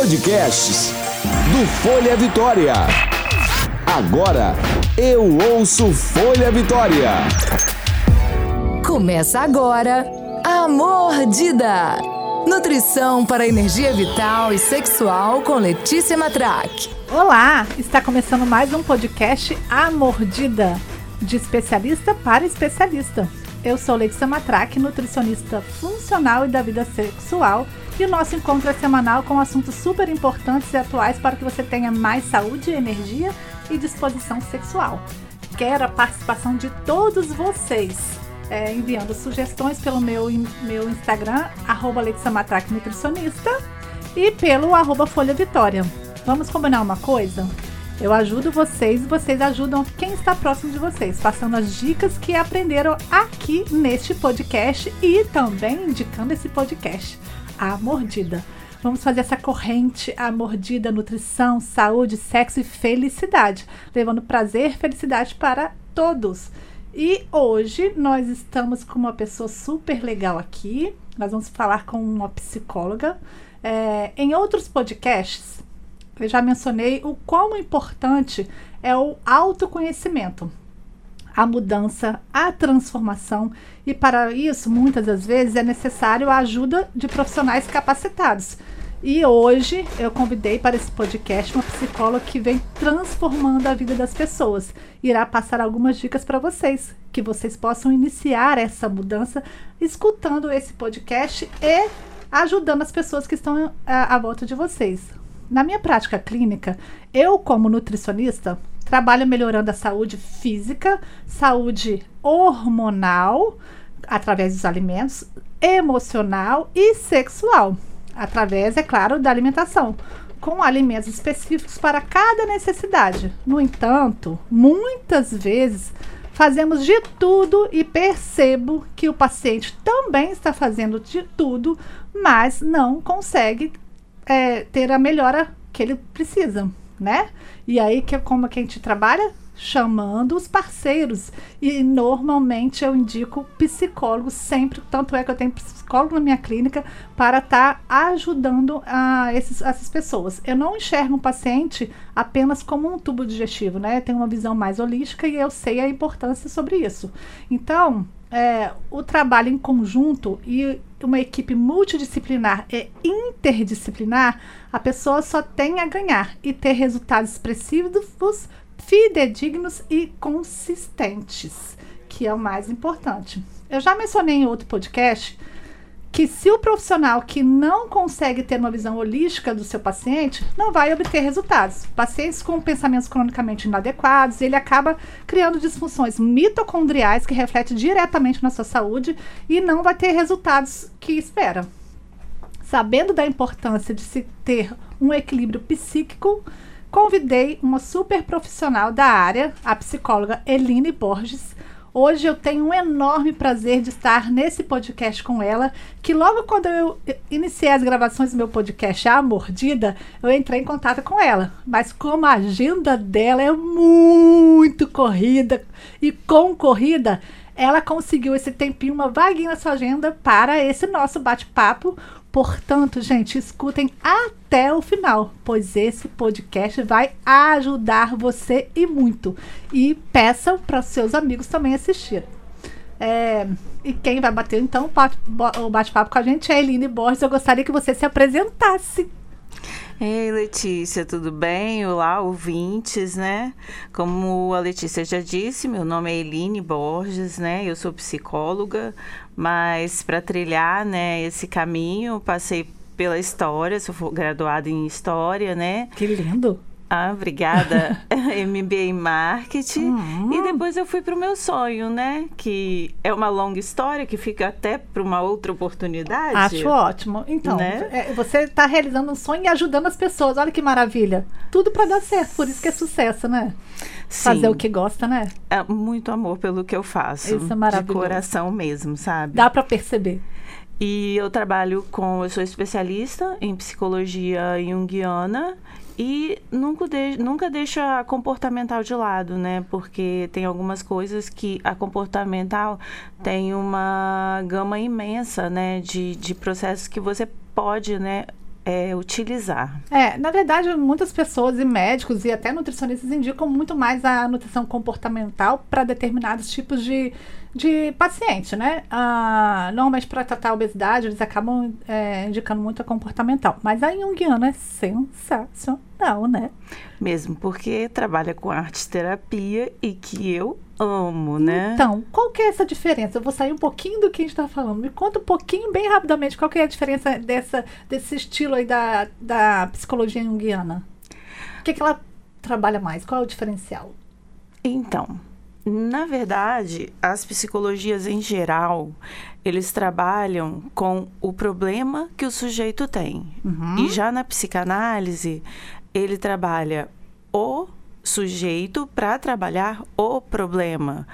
Podcasts do Folha Vitória. Agora eu ouço Folha Vitória. Começa agora a Mordida. Nutrição para energia vital e sexual com Letícia Matraque. Olá, está começando mais um podcast A Mordida, de especialista para especialista. Eu sou Letícia Matraque, nutricionista funcional e da vida sexual, e o nosso encontro é semanal com assuntos super importantes e atuais para que você tenha mais saúde, energia e disposição sexual. Quero a participação de todos vocês, é, enviando sugestões pelo meu, meu Instagram, arroba Nutricionista, e pelo arroba Folha Vitória. Vamos combinar uma coisa? Eu ajudo vocês e vocês ajudam quem está próximo de vocês, passando as dicas que aprenderam aqui neste podcast e também indicando esse podcast, A Mordida. Vamos fazer essa corrente, a mordida, nutrição, saúde, sexo e felicidade, levando prazer e felicidade para todos. E hoje nós estamos com uma pessoa super legal aqui. Nós vamos falar com uma psicóloga. É, em outros podcasts, eu já mencionei o quão importante é o autoconhecimento, a mudança, a transformação, e para isso, muitas das vezes, é necessário a ajuda de profissionais capacitados. E hoje eu convidei para esse podcast uma psicóloga que vem transformando a vida das pessoas. Irá passar algumas dicas para vocês, que vocês possam iniciar essa mudança escutando esse podcast e ajudando as pessoas que estão à, à volta de vocês. Na minha prática clínica, eu, como nutricionista, trabalho melhorando a saúde física, saúde hormonal, através dos alimentos, emocional e sexual, através, é claro, da alimentação, com alimentos específicos para cada necessidade. No entanto, muitas vezes fazemos de tudo e percebo que o paciente também está fazendo de tudo, mas não consegue é, ter a melhora que ele precisa, né? E aí, que como que a gente trabalha? Chamando os parceiros. E normalmente eu indico psicólogo sempre, tanto é que eu tenho psicólogo na minha clínica para estar tá ajudando a esses, essas pessoas. Eu não enxergo um paciente apenas como um tubo digestivo, né? Eu tenho uma visão mais holística e eu sei a importância sobre isso. Então, é, o trabalho em conjunto e uma equipe multidisciplinar e interdisciplinar, a pessoa só tem a ganhar e ter resultados expressivos, fidedignos e consistentes, que é o mais importante. Eu já mencionei em outro podcast que se o profissional que não consegue ter uma visão holística do seu paciente, não vai obter resultados. Pacientes com pensamentos cronicamente inadequados, ele acaba criando disfunções mitocondriais que refletem diretamente na sua saúde e não vai ter resultados que espera. Sabendo da importância de se ter um equilíbrio psíquico, convidei uma super profissional da área, a psicóloga Eline Borges, Hoje eu tenho um enorme prazer de estar nesse podcast com ela, que logo quando eu iniciei as gravações do meu podcast A Mordida, eu entrei em contato com ela. Mas como a agenda dela é muito corrida e concorrida, ela conseguiu esse tempinho, uma vaguinha na sua agenda para esse nosso bate-papo, Portanto, gente, escutem até o final, pois esse podcast vai ajudar você e muito. E peçam para seus amigos também assistirem. É, e quem vai bater então o bate-papo com a gente é a Eline Borges. Eu gostaria que você se apresentasse. Ei, Letícia, tudo bem? Olá, ouvintes, né? Como a Letícia já disse, meu nome é Eline Borges, né? Eu sou psicóloga, mas para trilhar, né, esse caminho, passei pela história, sou graduada em história, né? Que lindo! Ah, obrigada. MBA em marketing. Uhum. E depois eu fui para o meu sonho, né? Que é uma longa história que fica até para uma outra oportunidade. Acho ótimo. Então, né? é, você está realizando um sonho e ajudando as pessoas. Olha que maravilha. Tudo para dar certo. Por isso que é sucesso, né? Sim. Fazer o que gosta, né? É muito amor pelo que eu faço. Isso é maravilhoso. De coração mesmo, sabe? Dá para perceber. E eu trabalho com. Eu sou especialista em psicologia junguiana e nunca, de, nunca deixa a comportamental de lado, né? Porque tem algumas coisas que a comportamental tem uma gama imensa, né? De, de processos que você pode, né? É, utilizar. É, na verdade, muitas pessoas e médicos e até nutricionistas indicam muito mais a nutrição comportamental para determinados tipos de, de paciente, né? Ah, normalmente para tratar a obesidade, eles acabam é, indicando muito a comportamental. Mas a Jungiana é sensacional, né? Mesmo porque trabalha com arte terapia e que eu amo, né? Então, qual que é essa diferença? Eu vou sair um pouquinho do que a gente está falando. Me conta um pouquinho, bem rapidamente, qual que é a diferença dessa, desse estilo aí da, da psicologia junguiana? O que, que ela trabalha mais? Qual é o diferencial? Então, na verdade, as psicologias em geral, eles trabalham com o problema que o sujeito tem. Uhum. E já na psicanálise, ele trabalha o sujeito para trabalhar o problema.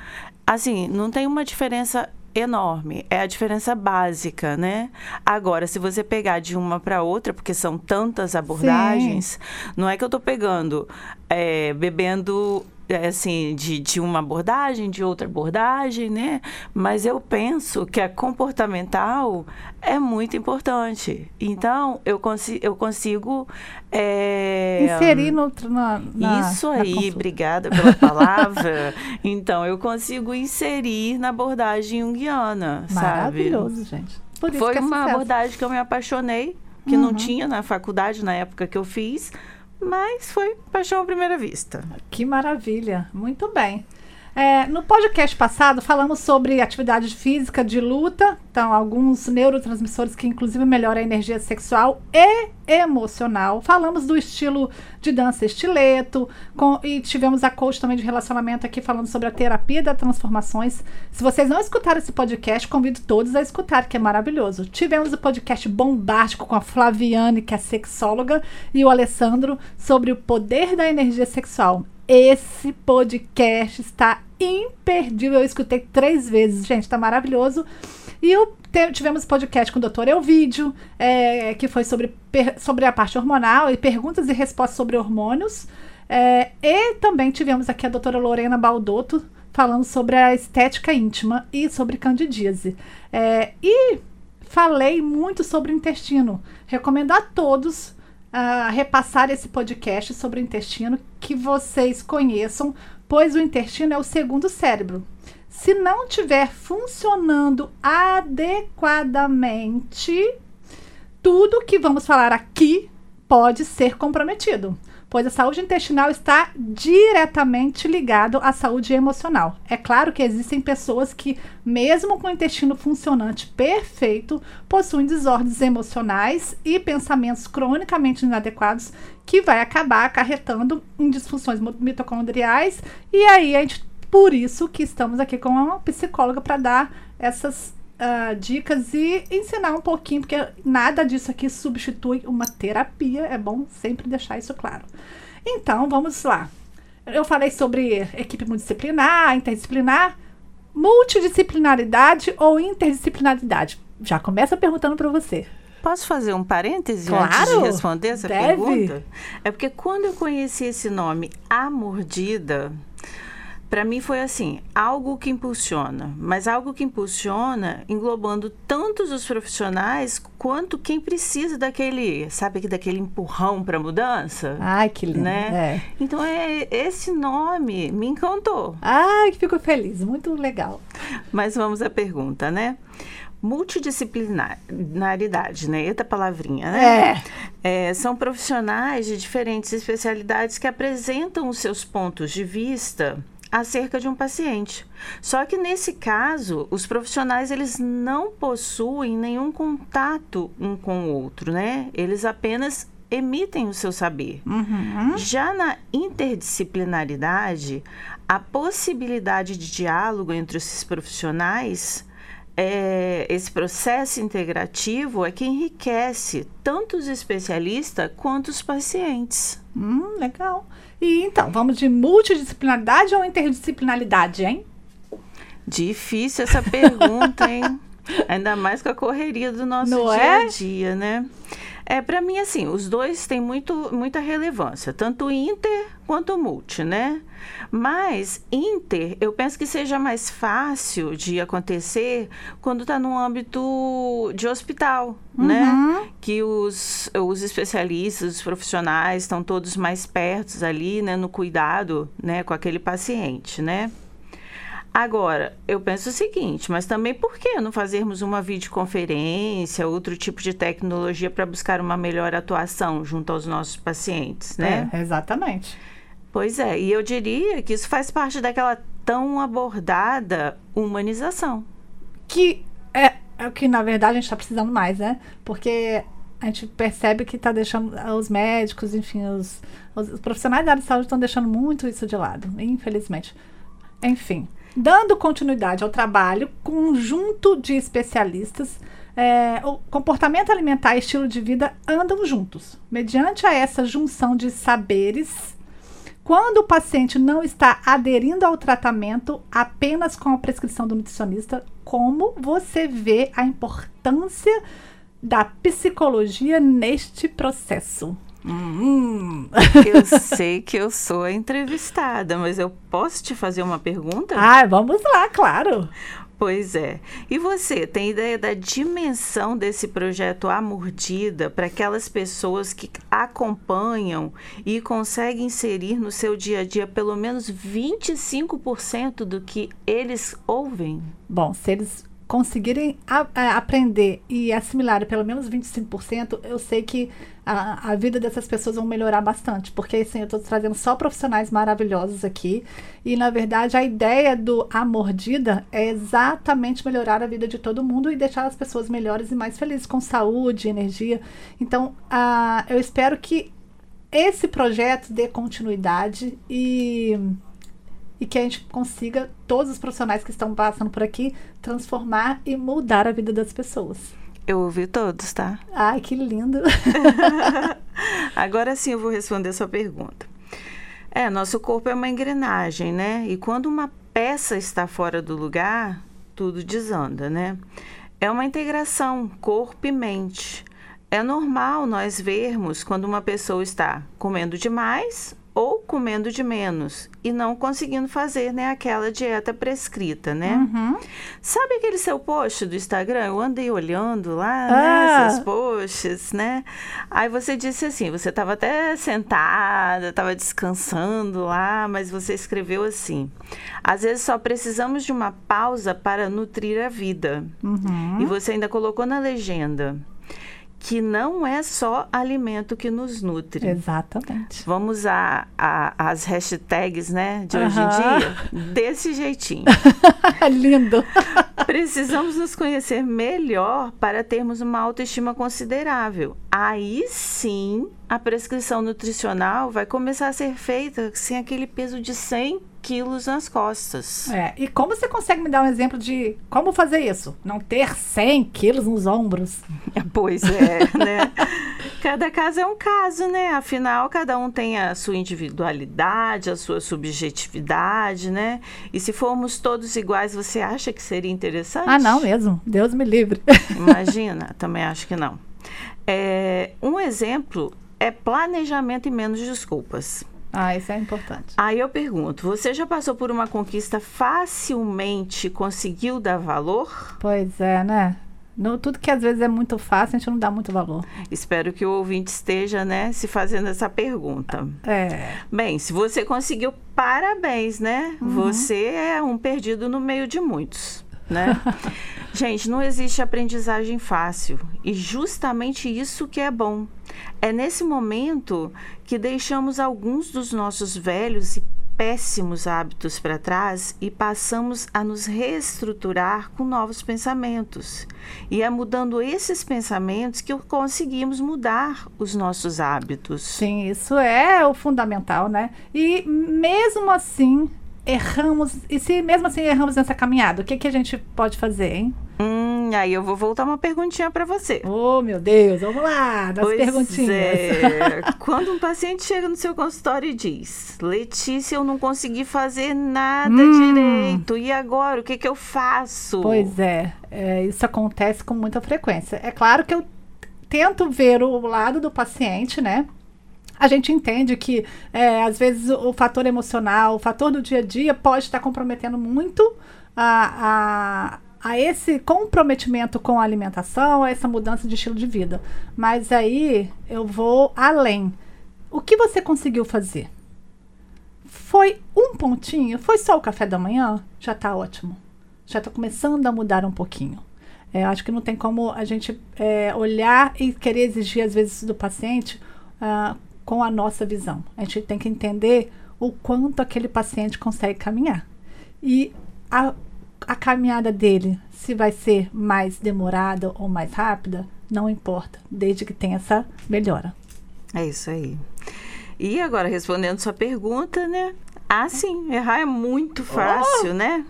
Assim, não tem uma diferença enorme, é a diferença básica, né? Agora, se você pegar de uma para outra, porque são tantas abordagens, Sim. não é que eu estou pegando, é, bebendo assim, de, de uma abordagem, de outra abordagem, né? Mas eu penso que a comportamental é muito importante. Então, eu, consi eu consigo... É, Inserir no, na, na Isso aí, na obrigada pela palavra. então, eu consigo inserir na abordagem junguiana, Maravilhoso, sabe? gente. Foi é uma sucesso. abordagem que eu me apaixonei, que uhum. não tinha na faculdade na época que eu fiz, mas foi paixão à primeira vista. Que maravilha, muito bem. É, no podcast passado falamos sobre atividade física de luta, então alguns neurotransmissores que inclusive melhoram a energia sexual e emocional. Falamos do estilo de dança estileto com, e tivemos a coach também de relacionamento aqui falando sobre a terapia das transformações. Se vocês não escutaram esse podcast, convido todos a escutar, que é maravilhoso. Tivemos o podcast bombástico com a Flaviane, que é sexóloga, e o Alessandro sobre o poder da energia sexual. Esse podcast está imperdível. Eu escutei três vezes, gente, tá maravilhoso. E te, tivemos podcast com o doutor Elvídio, é, que foi sobre, sobre a parte hormonal e perguntas e respostas sobre hormônios. É, e também tivemos aqui a doutora Lorena Baldotto falando sobre a estética íntima e sobre candidíase. É, e falei muito sobre o intestino. Recomendo a todos uh, repassar esse podcast sobre o intestino, que vocês conheçam, pois o intestino é o segundo cérebro. Se não estiver funcionando adequadamente, tudo que vamos falar aqui pode ser comprometido pois a saúde intestinal está diretamente ligado à saúde emocional. É claro que existem pessoas que, mesmo com o intestino funcionante perfeito, possuem desordens emocionais e pensamentos cronicamente inadequados que vai acabar acarretando em disfunções mitocondriais e aí a gente por isso que estamos aqui com uma psicóloga para dar essas uh, dicas e ensinar um pouquinho, porque nada disso aqui substitui uma terapia. É bom sempre deixar isso claro. Então, vamos lá. Eu falei sobre equipe multidisciplinar, interdisciplinar, multidisciplinaridade ou interdisciplinaridade. Já começa perguntando para você. Posso fazer um parêntese claro, antes de responder essa deve. pergunta? É porque quando eu conheci esse nome, A Mordida, para mim foi assim, algo que impulsiona, mas algo que impulsiona englobando tantos os profissionais quanto quem precisa daquele, sabe que daquele empurrão para mudança. Ai, que lindo, né? É. Então é esse nome me encantou. Ai, que fico feliz, muito legal. Mas vamos à pergunta, né? multidisciplinaridade, né? Eita palavrinha, né? É. é. São profissionais de diferentes especialidades que apresentam os seus pontos de vista acerca de um paciente. Só que nesse caso, os profissionais eles não possuem nenhum contato um com o outro, né? Eles apenas emitem o seu saber. Uhum. Já na interdisciplinaridade, a possibilidade de diálogo entre esses profissionais é, esse processo integrativo é que enriquece tanto os especialistas quanto os pacientes. Hum, legal. E então, vamos de multidisciplinaridade ou interdisciplinaridade, hein? Difícil essa pergunta, hein? Ainda mais com a correria do nosso Não dia é? a dia, né? É, para mim, assim, os dois têm muito, muita relevância, tanto inter quanto multi, né? Mas inter, eu penso que seja mais fácil de acontecer quando está no âmbito de hospital, né? Uhum. né? Que os, os especialistas, os profissionais estão todos mais perto ali, né? No cuidado, né? Com aquele paciente, né? Agora, eu penso o seguinte, mas também por que não fazermos uma videoconferência, outro tipo de tecnologia para buscar uma melhor atuação junto aos nossos pacientes, né? É, exatamente. Pois é, e eu diria que isso faz parte daquela tão abordada humanização. Que é, é o que, na verdade, a gente está precisando mais, né? Porque a gente percebe que está deixando os médicos, enfim, os, os profissionais da área de saúde estão deixando muito isso de lado, infelizmente. Enfim, dando continuidade ao trabalho, conjunto de especialistas, é, o comportamento alimentar e estilo de vida andam juntos. Mediante a essa junção de saberes, quando o paciente não está aderindo ao tratamento apenas com a prescrição do nutricionista, como você vê a importância da psicologia neste processo? Hum. Eu sei que eu sou a entrevistada, mas eu posso te fazer uma pergunta? Ah, vamos lá, claro. Pois é. E você tem ideia da dimensão desse projeto A Mordida para aquelas pessoas que acompanham e conseguem inserir no seu dia a dia pelo menos 25% do que eles ouvem? Bom, se eles conseguirem a, a, aprender e assimilar pelo menos 25%, eu sei que a, a vida dessas pessoas vão melhorar bastante. Porque assim, eu estou trazendo só profissionais maravilhosos aqui. E na verdade a ideia do A Mordida é exatamente melhorar a vida de todo mundo e deixar as pessoas melhores e mais felizes, com saúde, energia. Então, a, eu espero que esse projeto dê continuidade e e que a gente consiga, todos os profissionais que estão passando por aqui, transformar e mudar a vida das pessoas. Eu ouvi todos, tá? Ai, que lindo! Agora sim eu vou responder a sua pergunta. É, nosso corpo é uma engrenagem, né? E quando uma peça está fora do lugar, tudo desanda, né? É uma integração corpo e mente. É normal nós vermos quando uma pessoa está comendo demais ou comendo de menos e não conseguindo fazer né, aquela dieta prescrita, né? Uhum. Sabe aquele seu post do Instagram? Eu andei olhando lá, Ah. né, seus posts, né? Aí você disse assim, você estava até sentada, estava descansando lá, mas você escreveu assim: às vezes só precisamos de uma pausa para nutrir a vida. Uhum. E você ainda colocou na legenda que não é só alimento que nos nutre. Exatamente. Vamos usar a- as hashtags, né, de hoje em dia, desse jeitinho. lindo! Precisamos nos conhecer melhor para termos uma autoestima considerável. Aí sim, a prescrição nutricional vai começar a ser feita sem aquele peso de 100 quilos nas costas. É, e como você consegue me dar um exemplo de como fazer isso? Não ter 100 quilos nos ombros. Pois é, né? Cada caso é um caso, né? Afinal, cada um tem a sua individualidade, a sua subjetividade, né? E se formos todos iguais, você acha que seria interessante? Ah, não mesmo. Deus me livre. Imagina, também acho que não. É, um exemplo é planejamento e menos desculpas. Ah, isso é importante. Aí eu pergunto, você já passou por uma conquista facilmente conseguiu dar valor? Pois é, né? No, tudo que às vezes é muito fácil, a gente não dá muito valor. Espero que o ouvinte esteja, né, se fazendo essa pergunta. É. Bem, se você conseguiu, parabéns, né? Você é um perdido no meio de muitos, né? Gente, não existe aprendizagem fácil e justamente isso que é bom. É nesse momento que deixamos alguns dos nossos velhos e péssimos hábitos para trás e passamos a nos reestruturar com novos pensamentos. E é mudando esses pensamentos que conseguimos mudar os nossos hábitos. Sim, isso é o fundamental, né? E mesmo assim, erramos. E se mesmo assim erramos nessa caminhada, o que, que a gente pode fazer, hein? Hum, aí eu vou voltar uma perguntinha para você. Oh, meu Deus, vamos lá, das Pois perguntinhas. é. Quando um paciente chega no seu consultório e diz: Letícia, eu não consegui fazer nada Hum. direito, e agora? O que, que eu faço? Pois é, é, isso acontece com muita frequência. É claro que eu tento ver o lado do paciente, né? A gente entende que, é, às vezes, o, o, fator emocional, o fator do dia a dia pode estar comprometendo muito a, a, esse comprometimento com a alimentação, a essa mudança de estilo de vida. Mas aí eu vou além. O que você conseguiu fazer? Foi um pontinho? Foi só o café da manhã? Já está ótimo. Já está começando a mudar um pouquinho. É, acho que não tem como a gente é, olhar e querer exigir, às vezes, do paciente uh, com a nossa visão. A gente tem que entender o quanto aquele paciente consegue caminhar. E a, a caminhada dele, se vai ser mais demorada ou mais rápida, não importa, desde que tenha essa melhora. É isso aí. E agora, respondendo sua pergunta, né? Ah, sim, errar é muito fácil, oh! né?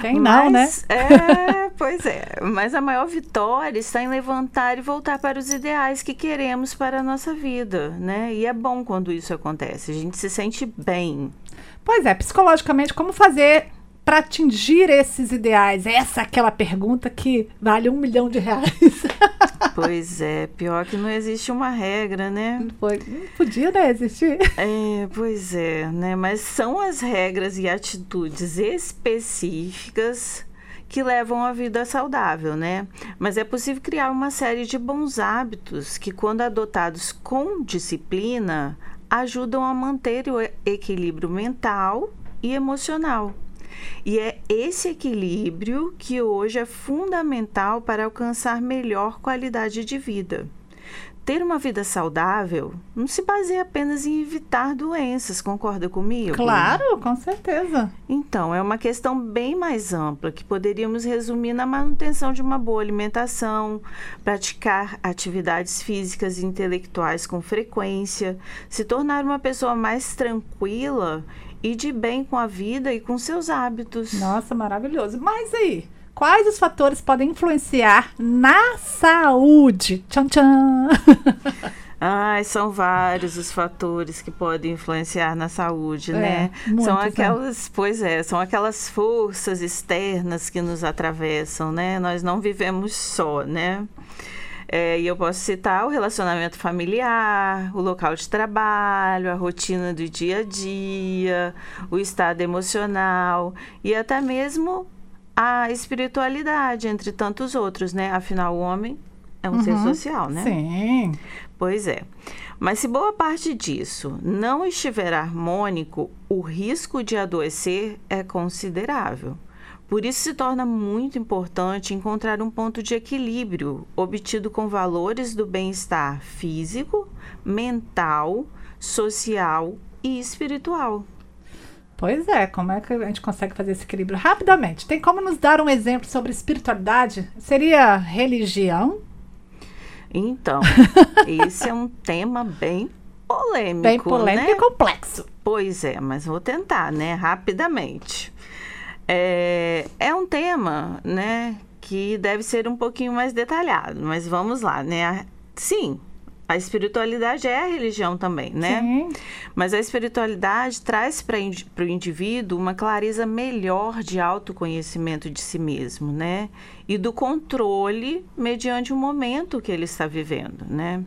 Quem não, né? É, pois é. Mas a maior vitória está em levantar e voltar para os ideais que queremos para a nossa vida, né? E é bom quando isso acontece. A gente se sente bem. Pois é, psicologicamente, como fazer para atingir esses ideais? Essa é aquela pergunta que vale um milhão de reais. Pois é, pior que não existe uma regra, né? Não, foi, não podia né, existir. É, pois é, né? Mas são as regras e atitudes específicas que levam a vida saudável, né? Mas é possível criar uma série de bons hábitos que, quando adotados com disciplina, ajudam a manter o equilíbrio mental e emocional. E é esse equilíbrio que hoje é fundamental para alcançar melhor qualidade de vida. Ter uma vida saudável não se baseia apenas em evitar doenças, concorda comigo? Claro, com certeza. Então, é uma questão bem mais ampla que poderíamos resumir na manutenção de uma boa alimentação, praticar atividades físicas e intelectuais com frequência, se tornar uma pessoa mais tranquila e de bem com a vida e com seus hábitos. Nossa, maravilhoso. Mas aí, quais os fatores podem influenciar na saúde? Tchan, tchan. Ai, são vários os fatores que podem influenciar na saúde, é, né? São né? aquelas, pois é, são aquelas forças externas que nos atravessam, né? Nós não vivemos só, né? É, e eu posso citar o relacionamento familiar, o local de trabalho, a rotina do dia a dia, o estado emocional e até mesmo a espiritualidade, entre tantos outros, né? Afinal, o homem é um uhum, ser social, né? Sim. Pois é. Mas se boa parte disso não estiver harmônico, o risco de adoecer é considerável. Por isso se torna muito importante encontrar um ponto de equilíbrio obtido com valores do bem-estar físico, mental, social e espiritual. Pois é, como é que a gente consegue fazer esse equilíbrio? Rapidamente, tem como nos dar um exemplo sobre espiritualidade? Seria religião? Então, esse é um tema bem polêmico. Bem polêmico né? e complexo. Pois é, mas vou tentar, né? Rapidamente. É, é um tema, né, que deve ser um pouquinho mais detalhado, mas vamos lá, né? Sim, a espiritualidade é a religião também, né? Sim. Mas a espiritualidade traz para o indivíduo uma clareza melhor de autoconhecimento de si mesmo, né? E do controle mediante o momento que ele está vivendo, né?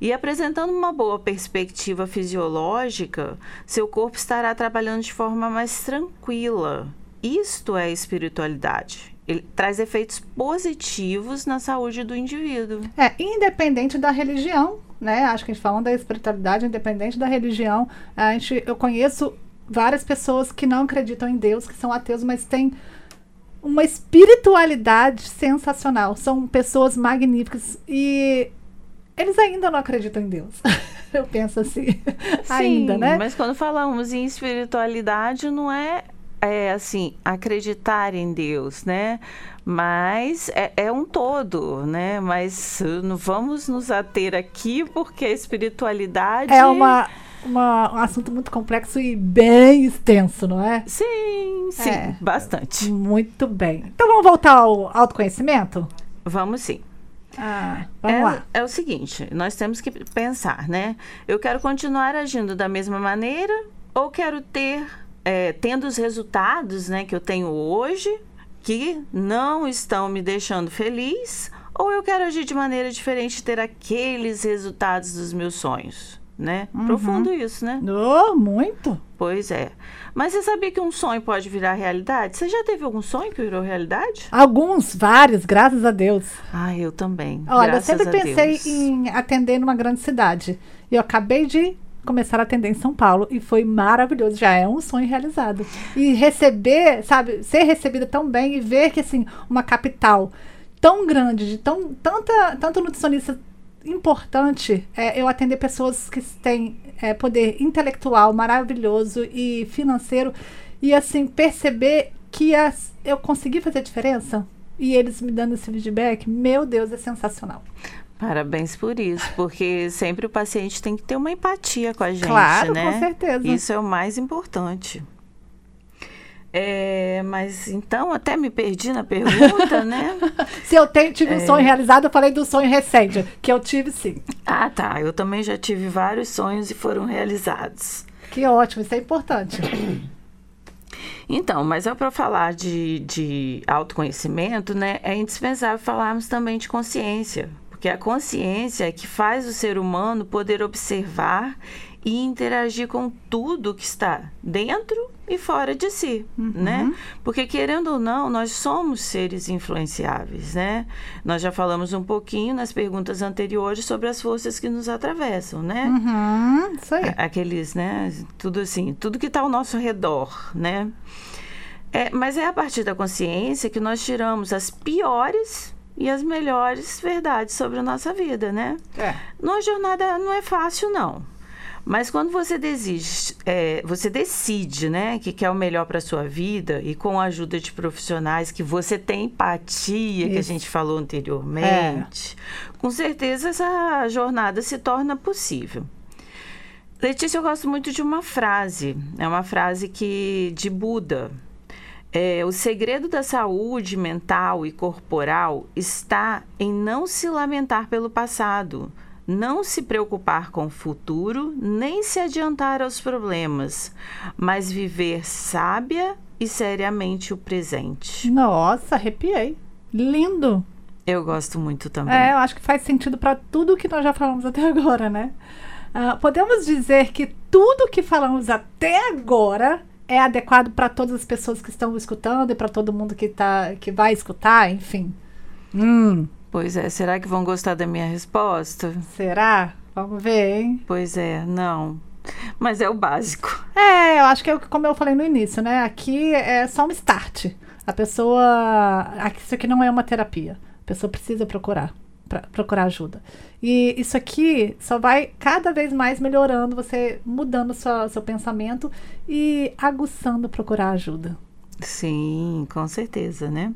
E apresentando uma boa perspectiva fisiológica, seu corpo estará trabalhando de forma mais tranquila, isto é espiritualidade. Ele traz efeitos positivos na saúde do indivíduo. É, independente da religião, né? Acho que a gente falando da espiritualidade, independente da religião, a gente, eu conheço várias pessoas que não acreditam em Deus, que são ateus, mas têm uma espiritualidade sensacional. São pessoas magníficas e eles ainda não acreditam em Deus. eu penso assim. Sim, ainda, né? Mas quando falamos em espiritualidade, não é é assim, acreditar em Deus, né? Mas é, é um todo, né? Mas uh, vamos nos ater aqui porque a espiritualidade é uma uma, um assunto muito complexo e bem extenso, não é? Sim, sim, é. bastante. Muito bem. Então vamos voltar ao autoconhecimento? Vamos sim. Ah, vamos é, lá. É o seguinte, nós temos que pensar, né? Eu quero continuar agindo da mesma maneira ou quero ter é, tendo os resultados né, que eu tenho hoje, que não estão me deixando feliz, Ou eu quero agir de maneira diferente e ter aqueles resultados dos meus sonhos, né? Profundo isso, né? Oh, muito. Pois é. Mas você sabia que um sonho pode virar realidade? Você já teve algum sonho que virou realidade? Alguns, vários, graças a Deus. Ah, eu também. Olha, eu sempre pensei Deus. em atender numa grande cidade. E eu acabei de começar a atender em São Paulo e foi maravilhoso. Já é um sonho realizado. E receber, sabe, ser recebida tão bem e ver que, assim, uma capital tão grande, de tão, tanta, tanto nutricionista importante, é, eu atender pessoas que têm é, poder intelectual maravilhoso e financeiro e, assim, perceber que as, eu consegui fazer diferença. E eles me dando esse feedback, meu Deus, é sensacional. Parabéns por isso, porque sempre o paciente tem que ter uma empatia com a gente, Claro, né? com certeza. Isso é o mais importante. É, mas então até me perdi na pergunta, né? Se eu tenho, tive É. um sonho realizado, eu falei do sonho recente, que eu tive sim. Ah, tá. Eu também já tive vários sonhos e foram realizados. Que ótimo, isso é importante. Então, mas é para falar de, de autoconhecimento, né? É indispensável falarmos também de consciência, porque a consciência é que faz o ser humano poder observar e interagir com tudo que está dentro e fora de si, né? Porque querendo ou não, nós somos seres influenciáveis, né? Nós já falamos um pouquinho nas perguntas anteriores sobre as forças que nos atravessam, né? Uhum, isso aí. Aqueles, né? Tudo assim, tudo que está ao nosso redor, né? É, mas é a partir da consciência que nós tiramos as piores e as melhores verdades sobre a nossa vida, né? É. Numa jornada não é fácil, não. Mas quando você desiste, é, você decide, né, que quer o melhor para sua vida e com a ajuda de profissionais que você tem empatia, que a Isso. gente falou anteriormente, com certeza essa jornada se torna possível. Letícia, eu gosto muito de uma frase. É uma frase que de Buda. É, o segredo da saúde mental e corporal está em não se lamentar pelo passado, não se preocupar com o futuro, nem se adiantar aos problemas, mas viver sábia e seriamente o presente. Nossa, arrepiei. Lindo. Eu gosto muito também. É, eu acho que faz sentido para tudo que nós já falamos até agora, né? Ah, podemos dizer que tudo que falamos até agora é adequado para todas as pessoas que estão escutando e para todo mundo que, tá, que vai escutar, enfim. Hum, Pois é, será que vão gostar da minha resposta? será? Vamos ver, hein? Pois é, não. Mas é o básico. É, eu acho que é como eu falei no início, né? Aqui é só um start. A pessoa. Isso aqui não é uma terapia. A pessoa precisa procurar. Pra- procurar ajuda. E isso aqui só vai cada vez mais melhorando, você mudando sua, seu pensamento e aguçando procurar ajuda. Sim, com certeza, né?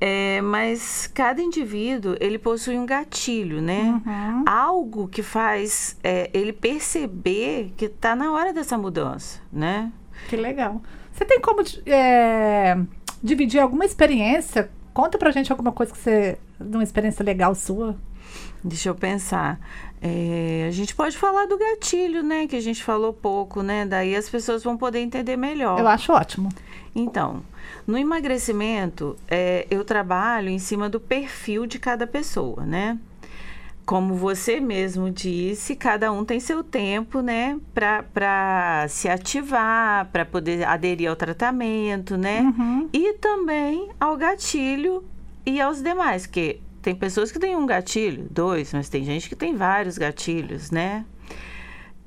É, mas cada indivíduo ele possui um gatilho, né? Uhum. Algo que faz é, ele perceber que está na hora dessa mudança, né? Que legal. Você tem como é, dividir alguma experiência? Conta pra gente alguma coisa que você. De uma experiência legal sua. Deixa eu pensar. É, a gente pode falar do gatilho, né? Que a gente falou pouco, né? Daí as pessoas vão poder entender melhor. Eu acho ótimo. Então, no emagrecimento, é, eu trabalho em cima do perfil de cada pessoa, né? Como você mesmo disse, cada um tem seu tempo, né? Para se ativar, para poder aderir ao tratamento, né? Uhum. E também ao gatilho e aos demais, porque tem pessoas que têm um gatilho, dois, mas tem gente que tem vários gatilhos, né?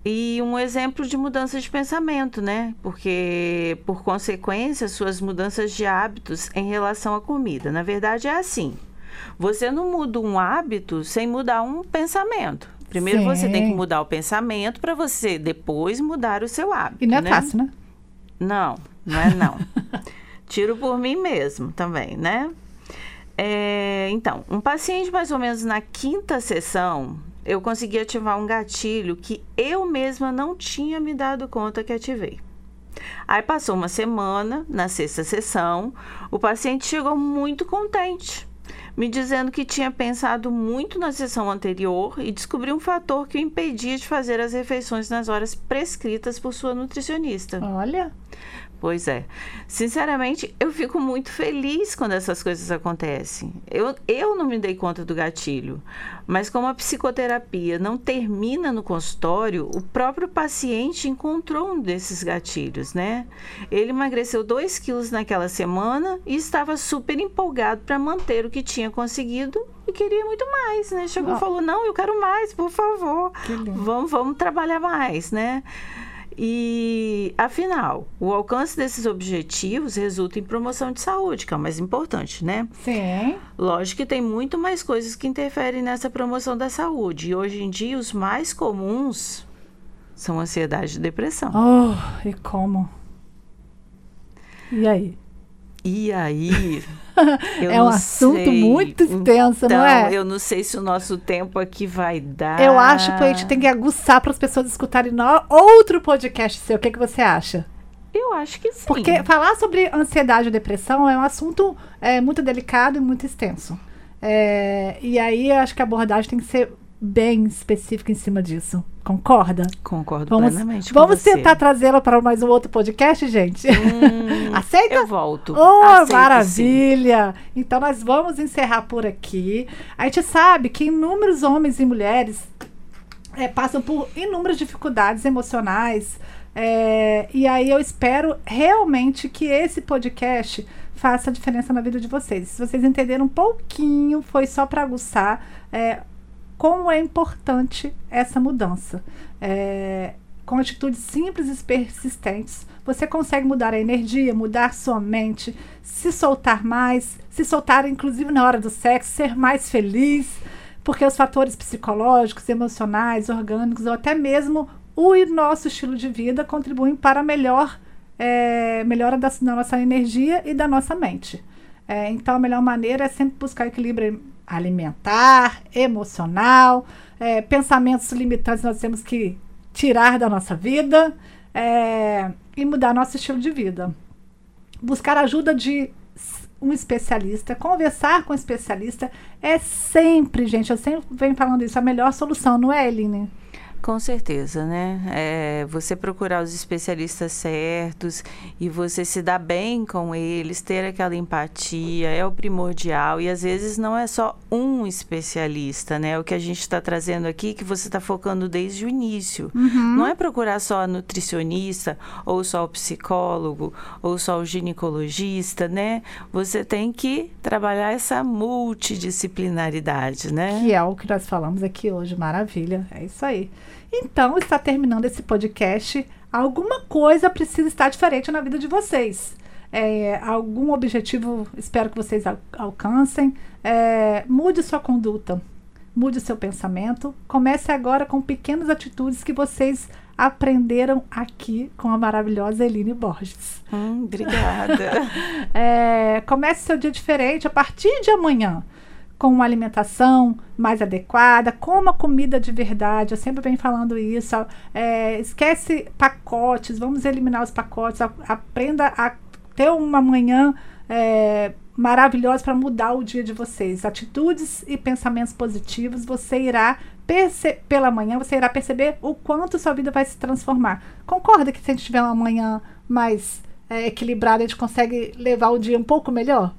E um exemplo de mudança de pensamento, né? Porque, por consequência, suas mudanças de hábitos em relação à comida. Na verdade, é assim: você não muda um hábito sem mudar um pensamento. Primeiro Sim. você tem que mudar o pensamento para você depois mudar o seu hábito. E não é né? fácil, né? Não, não é não. Tiro por mim mesmo também, né? É, então, um paciente mais ou menos na quinta sessão, eu consegui ativar um gatilho que eu mesma não tinha me dado conta que ativei. Aí passou uma semana, na sexta sessão, o paciente chegou muito contente, me dizendo que tinha pensado muito na sessão anterior e descobriu um fator que o impedia de fazer as refeições nas horas prescritas por sua nutricionista. Olha. Pois é. Sinceramente, eu fico muito feliz quando essas coisas acontecem. Eu, eu não me dei conta do gatilho, mas como a psicoterapia não termina no consultório, o próprio paciente encontrou um desses gatilhos, né? Ele emagreceu 2 quilos naquela semana e estava super empolgado para manter o que tinha conseguido e queria muito mais, né? Chegou e falou: Não, eu quero mais, por favor. Vamos, vamos trabalhar mais, né? E, afinal, o alcance desses objetivos resulta em promoção de saúde, que é o mais importante, né? Sim. Lógico que tem muito mais coisas que interferem nessa promoção da saúde. E hoje em dia, os mais comuns são ansiedade e depressão. Oh, e como? E aí? E aí? é um assunto sei. muito extenso, então, não é? Eu não sei se o nosso tempo aqui vai dar. Eu acho que a gente tem que aguçar para as pessoas escutarem outro podcast seu. O que, que você acha? Eu acho que sim. Porque falar sobre ansiedade e depressão é um assunto é, muito delicado e muito extenso. É, e aí eu acho que a abordagem tem que ser bem específica em cima disso. Concorda? Concordo vamos, plenamente Vamos tentar trazê-la para mais um outro podcast, gente? Hum, Aceita? Eu volto. Oh, Aceito, maravilha! Então nós vamos encerrar por aqui. A gente sabe que inúmeros homens e mulheres é, passam por inúmeras dificuldades emocionais. é, e aí eu espero realmente que esse podcast faça a diferença na vida de vocês. Se vocês entenderam um pouquinho, foi só para aguçar é, como é importante essa mudança. É, com atitudes simples e persistentes, você consegue mudar a energia, mudar sua mente, se soltar mais, se soltar inclusive na hora do sexo, ser mais feliz, porque os fatores psicológicos, emocionais, orgânicos ou até mesmo o nosso estilo de vida contribuem para a melhor é, melhora da, da nossa energia e da nossa mente. É, então, a melhor maneira é sempre buscar equilíbrio alimentar, emocional, é, pensamentos limitantes nós temos que tirar da nossa vida é, e mudar nosso estilo de vida. Buscar ajuda de um especialista, conversar com um especialista é sempre, gente, eu sempre venho falando isso, a melhor solução, não é, Eline? Com certeza, né? É, você procurar os especialistas certos e você se dar bem com eles, ter aquela empatia é o primordial. E às vezes não é só um especialista, né? O que a gente está trazendo aqui, que você está focando desde o início. Uhum. Não é procurar só a nutricionista, ou só o psicólogo, ou só o ginecologista, né? Você tem que trabalhar essa multidisciplinaridade, né? Que é o que nós falamos aqui hoje, maravilha. É isso aí. Então, está terminando esse podcast. Alguma coisa precisa estar diferente na vida de vocês. É, algum objetivo, espero que vocês al alcancem. É, mude sua conduta, mude seu pensamento. Comece agora com pequenas atitudes que vocês aprenderam aqui com a maravilhosa Eline Borges. Hum, obrigada. é, comece seu dia diferente a partir de amanhã com uma alimentação mais adequada, coma comida de verdade. Eu sempre venho falando isso. É, esquece pacotes, vamos eliminar os pacotes. A, aprenda a ter uma manhã é, maravilhosa para mudar o dia de vocês. Atitudes e pensamentos positivos, você irá pela manhã, você irá perceber o quanto sua vida vai se transformar. Concorda que se a gente tiver uma manhã mais é, equilibrada, a gente consegue levar o dia um pouco melhor?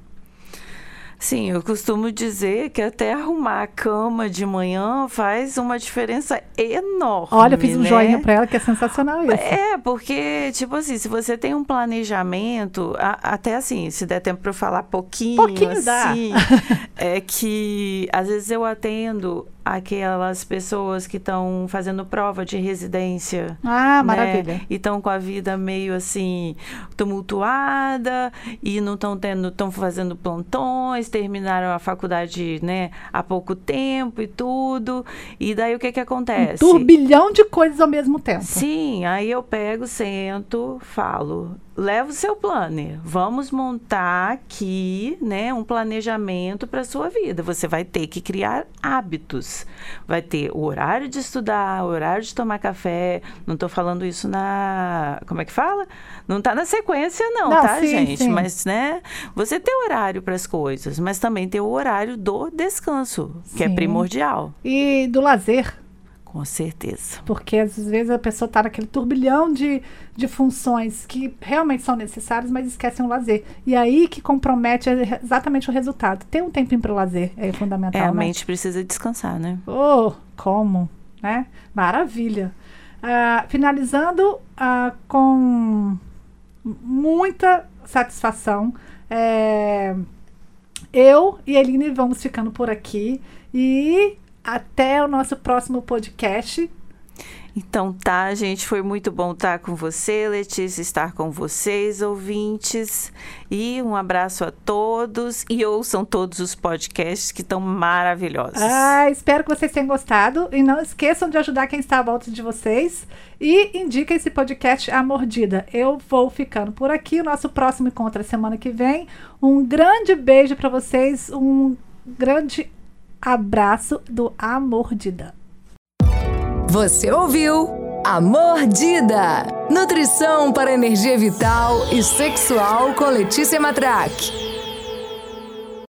Sim, eu costumo dizer que até arrumar a cama de manhã faz uma diferença enorme. Olha, eu fiz um né? joinha para ela que é sensacional isso. É, porque, tipo assim, se você tem um planejamento, a, até assim, se der tempo para eu falar pouquinho, pouquinho assim, é que às vezes eu atendo aquelas pessoas que estão fazendo prova de residência. Ah, né? maravilha. E estão com a vida meio assim tumultuada e não estão tendo, estão fazendo plantões, terminaram a faculdade, né, há pouco tempo e tudo. E daí o que que acontece? Um turbilhão de coisas ao mesmo tempo. Sim, aí eu pego, sento, falo, leva o seu planner. Vamos montar aqui, né, um planejamento para sua vida. Você vai ter que criar hábitos. Vai ter o horário de estudar, o horário de tomar café. Não estou falando isso na, como é que fala? Não está na sequência não, Não, tá, sim, gente? sim. Mas, né, você tem horário para as coisas, mas também tem o horário do descanso, que é Sim. primordial. E do lazer. Com certeza. Porque às vezes a pessoa está naquele turbilhão de, de funções que realmente são necessárias, mas esquecem o lazer. E aí que compromete exatamente o resultado. Ter um tempinho para o lazer é fundamental. É, a né? mente precisa descansar, né? Oh, como? Né? Maravilha. Uh, finalizando uh, com muita satisfação. É, eu e Eline vamos ficando por aqui. E até o nosso próximo podcast. Então tá, gente, foi muito bom estar com você, Letícia, estar com vocês, ouvintes. E um abraço a todos e ouçam todos os podcasts que estão maravilhosos. Ah, espero que vocês tenham gostado e não esqueçam de ajudar quem está à volta de vocês e indica esse podcast A Mordida. Eu vou ficando por aqui, o nosso próximo encontro é semana que vem. Um grande beijo para vocês, um grande abraço do A Mordida. Você ouviu A Mordida. Nutrição para energia vital e sexual com Letícia Matraque.